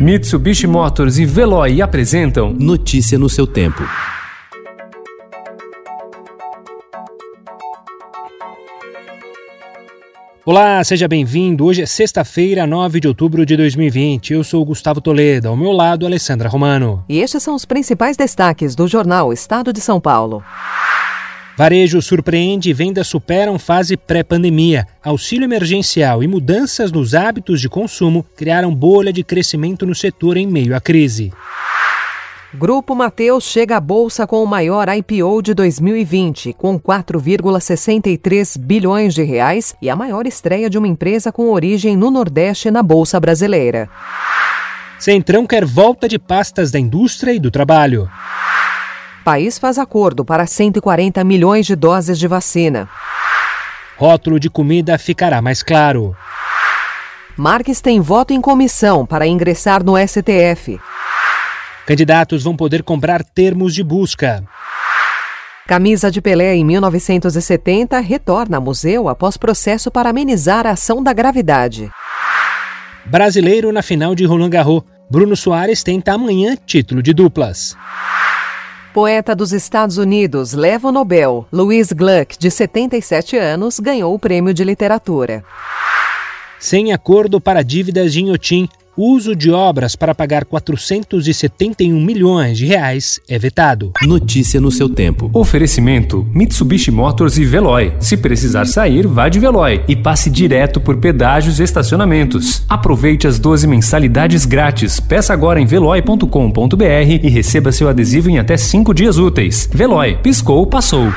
Mitsubishi Motors e Veloy apresentam Notícia no seu tempo. Olá, seja bem-vindo. Hoje é sexta-feira, 9 de outubro de 2020. Eu sou Gustavo Toledo, ao meu lado, Alessandra Romano. E estes são os principais destaques do jornal Estado de São Paulo. Varejo surpreende e vendas superam fase pré-pandemia. Auxílio emergencial e mudanças nos hábitos de consumo criaram bolha de crescimento no setor em meio à crise. Grupo Mateus chega à bolsa com o maior IPO de 2020, com 4,63 bilhões de reais e a maior estreia de uma empresa com origem no Nordeste na bolsa brasileira. Centrão quer volta de pastas da indústria e do trabalho. País faz acordo para 140 milhões de doses de vacina. Rótulo de comida ficará mais claro. Marques tem voto em comissão para ingressar no STF. Candidatos vão poder comprar termos de busca. Camisa de Pelé em 1970 retorna ao museu após processo para amenizar a ação da gravidade. Brasileiro na final de Roland Garros. Bruno Soares tenta amanhã título de duplas. Poeta dos Estados Unidos leva o Nobel. Louise Gluck, de 77 anos, ganhou o prêmio de literatura. Sem acordo para dívidas de Inhotim, uso de obras para pagar 471 milhões de reais é vetado. Notícia no seu tempo. Oferecimento: Mitsubishi Motors e Veloy. Se precisar sair, vá de Veloy e passe direto por pedágios e estacionamentos. Aproveite as 12 mensalidades grátis. Peça agora em veloy.com.br e receba seu adesivo em até 5 dias úteis. Veloy, piscou, passou.